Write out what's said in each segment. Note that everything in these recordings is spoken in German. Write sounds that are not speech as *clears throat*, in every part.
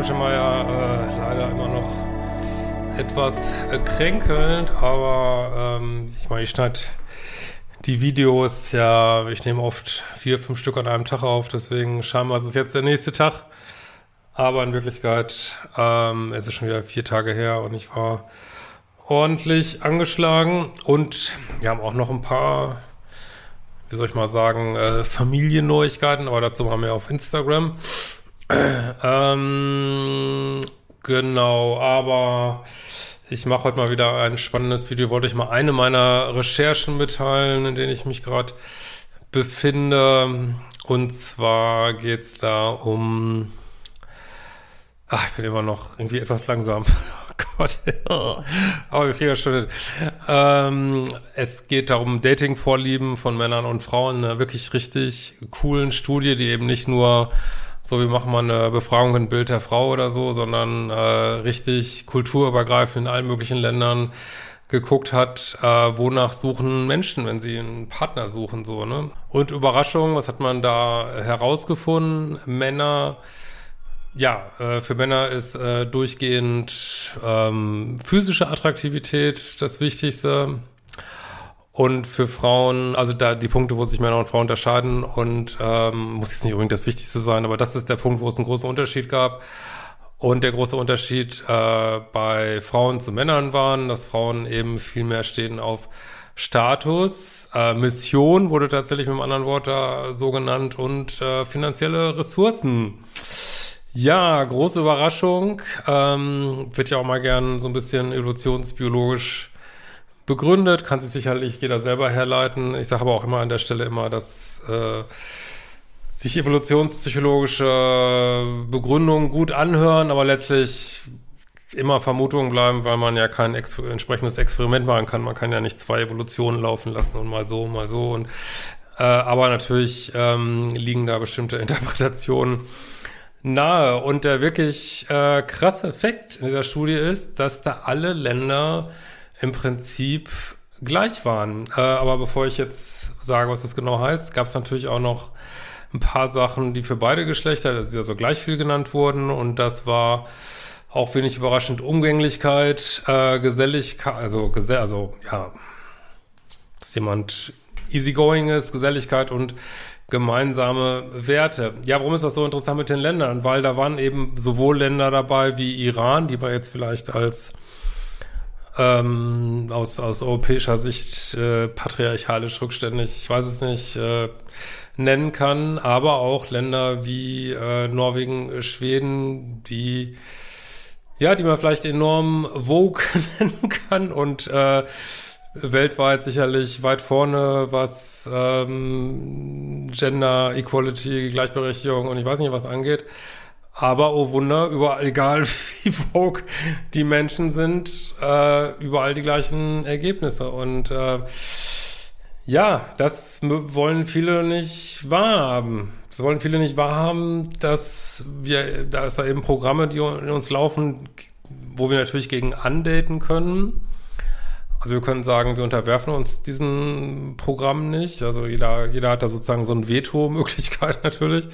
Christian Hemschemeyer, äh, leider immer noch etwas äh, kränkelnd, aber ähm, ich meine, ich schneide die Videos ja, ich nehme oft vier, fünf Stück an einem Tag auf, deswegen scheinbar ist es jetzt der nächste Tag, aber in Wirklichkeit ähm, es ist schon wieder vier Tage her und ich war ordentlich angeschlagen und wir haben auch noch ein paar wie soll ich mal sagen, äh, Familienneuigkeiten, aber dazu machen wir auf Instagram. *clears throat* ähm, genau, aber ich mache heute mal wieder ein spannendes Video. Wollte ich mal eine meiner Recherchen mitteilen, in denen ich mich gerade befinde. Und zwar geht's da um Ach, ich bin immer noch irgendwie etwas langsam. *laughs* Oh Gott. *laughs* Aber wir kriegen das schon hin. Ähm, es geht darum Dating-Vorlieben von Männern und Frauen. Eine wirklich richtig coolen Studie, die eben nicht nur so, wir machen mal eine Befragung in Bild der Frau oder so, sondern äh, richtig kulturübergreifend in allen möglichen Ländern geguckt hat, äh, wonach suchen Menschen, wenn sie einen Partner suchen, so, ne? Und Überraschung, was hat man da herausgefunden? Männer ja, äh, für Männer ist äh, durchgehend ähm, physische Attraktivität das Wichtigste. Und für Frauen, also da die Punkte, wo sich Männer und Frauen unterscheiden und ähm, muss jetzt nicht unbedingt das Wichtigste sein, aber das ist der Punkt, wo es einen großen Unterschied gab. Und der große Unterschied äh, bei Frauen zu Männern waren, dass Frauen eben viel mehr stehen auf Status, äh, Mission wurde tatsächlich mit einem anderen Wort da so genannt und äh, finanzielle Ressourcen. Ja, große Überraschung. Ähm, wird ja auch mal gern so ein bisschen evolutionsbiologisch begründet, kann sich sicherlich jeder selber herleiten. Ich sage aber auch immer an der Stelle immer, dass äh, sich evolutionspsychologische Begründungen gut anhören, aber letztlich immer Vermutungen bleiben, weil man ja kein ex entsprechendes Experiment machen kann. Man kann ja nicht zwei Evolutionen laufen lassen und mal so, mal so. Und äh, aber natürlich ähm, liegen da bestimmte *laughs* Interpretationen nahe. Und der wirklich äh, krasse Effekt in dieser Studie ist, dass da alle Länder im Prinzip gleich waren. Äh, aber bevor ich jetzt sage, was das genau heißt, gab es natürlich auch noch ein paar Sachen, die für beide Geschlechter, also gleich viel genannt wurden. Und das war auch wenig überraschend Umgänglichkeit, äh, Geselligkeit, also, gesell also ja, dass jemand easygoing ist, Geselligkeit und gemeinsame Werte. Ja, warum ist das so interessant mit den Ländern? Weil da waren eben sowohl Länder dabei wie Iran, die wir jetzt vielleicht als ähm, aus, aus europäischer Sicht äh, patriarchalisch rückständig, ich weiß es nicht, äh, nennen kann, aber auch Länder wie äh, Norwegen, Schweden, die ja, die man vielleicht enorm Vogue *laughs* nennen kann und äh, weltweit sicherlich weit vorne, was ähm, Gender Equality, Gleichberechtigung und ich weiß nicht was angeht. Aber oh Wunder, überall, *laughs* egal wie vogue die Menschen sind, äh, überall die gleichen Ergebnisse. Und äh, ja, das wollen viele nicht wahrhaben. Das wollen viele nicht wahrhaben, dass wir, da ist da eben Programme, die in uns laufen, wo wir natürlich gegen andaten können also wir können sagen, wir unterwerfen uns diesen Programmen nicht. Also jeder, jeder hat da sozusagen so eine Veto-Möglichkeit *laughs* natürlich.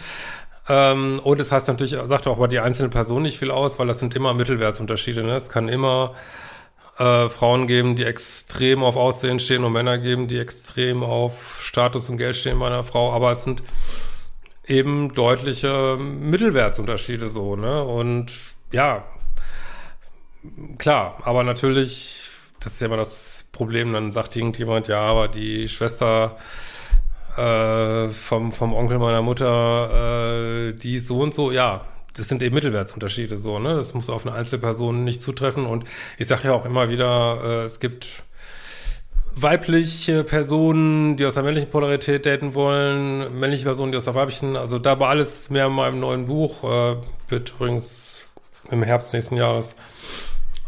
Ähm, und es das heißt natürlich, sagt auch aber die einzelne Person nicht viel aus, weil das sind immer Mittelwertsunterschiede. Ne? Es kann immer äh, Frauen geben, die extrem auf Aussehen stehen und Männer geben, die extrem auf Status und Geld stehen bei einer Frau. Aber es sind eben deutliche Mittelwertsunterschiede so. Ne? Und ja, klar, aber natürlich das ist ja immer das Problem, dann sagt irgendjemand, ja, aber die Schwester äh, vom, vom Onkel meiner Mutter, äh, die so und so, ja, das sind eben Mittelwertsunterschiede so, ne? Das muss auf eine Einzelperson nicht zutreffen. Und ich sage ja auch immer wieder, äh, es gibt weibliche Personen, die aus der männlichen Polarität daten wollen, männliche Personen, die aus der weiblichen, also da war alles mehr in meinem neuen Buch, äh, wird übrigens im Herbst nächsten Jahres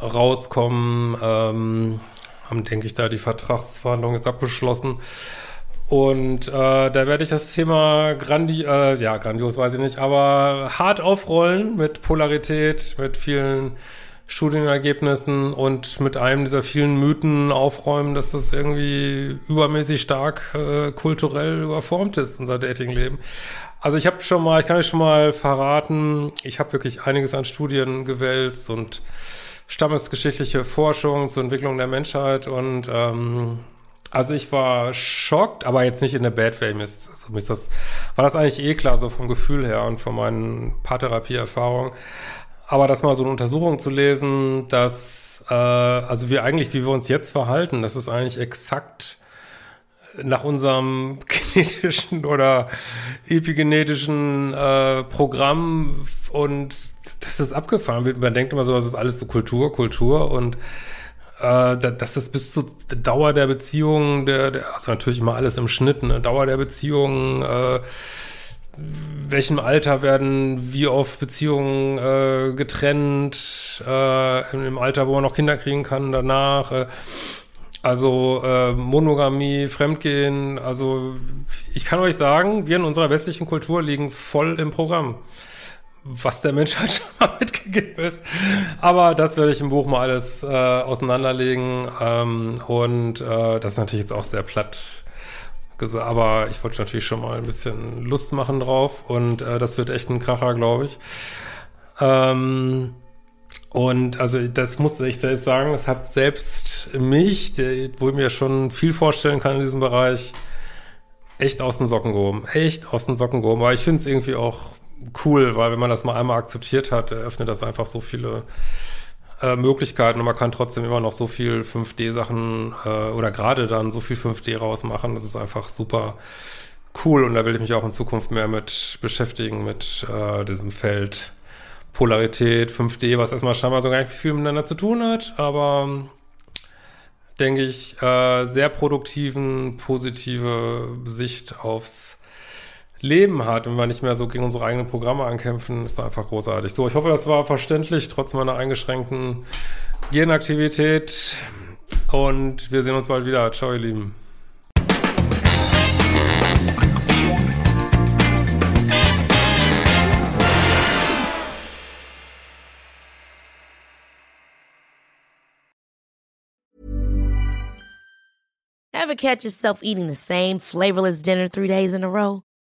rauskommen, ähm, haben, denke ich, da die Vertragsverhandlungen jetzt abgeschlossen. Und äh, da werde ich das Thema grandi äh, ja, grandios weiß ich nicht, aber hart aufrollen mit Polarität, mit vielen Studienergebnissen und mit einem dieser vielen Mythen aufräumen, dass das irgendwie übermäßig stark äh, kulturell überformt ist, unser Datingleben. Also ich habe schon mal, ich kann euch schon mal verraten, ich habe wirklich einiges an Studien gewälzt und stammesgeschichtliche Forschung zur Entwicklung der Menschheit und ähm, also ich war schockt, aber jetzt nicht in der Bad Way. Mir ist, also mir ist das, war das eigentlich eh klar, so vom Gefühl her und von meinen Paartherapie-Erfahrungen. Aber das mal so eine Untersuchung zu lesen, dass, äh, also wir eigentlich, wie wir uns jetzt verhalten, das ist eigentlich exakt nach unserem *laughs* genetischen oder epigenetischen äh, Programm und das ist abgefahren. Man denkt immer so, das ist alles so Kultur, Kultur und äh, das ist bis zur Dauer der Beziehung, der, der, also natürlich immer alles im Schnitt, ne? Dauer der Beziehung, äh, welchem Alter werden wie oft Beziehungen äh, getrennt, äh, im Alter, wo man noch Kinder kriegen kann, danach. Äh, also äh, Monogamie, Fremdgehen, also ich kann euch sagen, wir in unserer westlichen Kultur liegen voll im Programm was der Mensch halt schon mal *laughs* mitgegeben ist. Aber das werde ich im Buch mal alles äh, auseinanderlegen. Ähm, und äh, das ist natürlich jetzt auch sehr platt gesagt, aber ich wollte natürlich schon mal ein bisschen Lust machen drauf. Und äh, das wird echt ein Kracher, glaube ich. Ähm, und also das musste ich selbst sagen, es hat selbst mich, der, wo ich mir schon viel vorstellen kann in diesem Bereich, echt aus den Socken gehoben. Echt aus den Socken gehoben. Aber ich finde es irgendwie auch cool, weil wenn man das mal einmal akzeptiert hat, eröffnet das einfach so viele äh, Möglichkeiten und man kann trotzdem immer noch so viel 5D-Sachen äh, oder gerade dann so viel 5D rausmachen. Das ist einfach super cool und da will ich mich auch in Zukunft mehr mit beschäftigen, mit äh, diesem Feld Polarität, 5D, was erstmal scheinbar so gar nicht viel miteinander zu tun hat, aber denke ich, äh, sehr produktiven, positive Sicht aufs Leben hat und wir nicht mehr so gegen unsere eigenen Programme ankämpfen, ist da einfach großartig. So, ich hoffe, das war verständlich, trotz meiner eingeschränkten Gehirnaktivität. Und wir sehen uns bald wieder. Ciao, ihr Lieben. Ever catch yourself eating the same flavorless dinner three days in a row?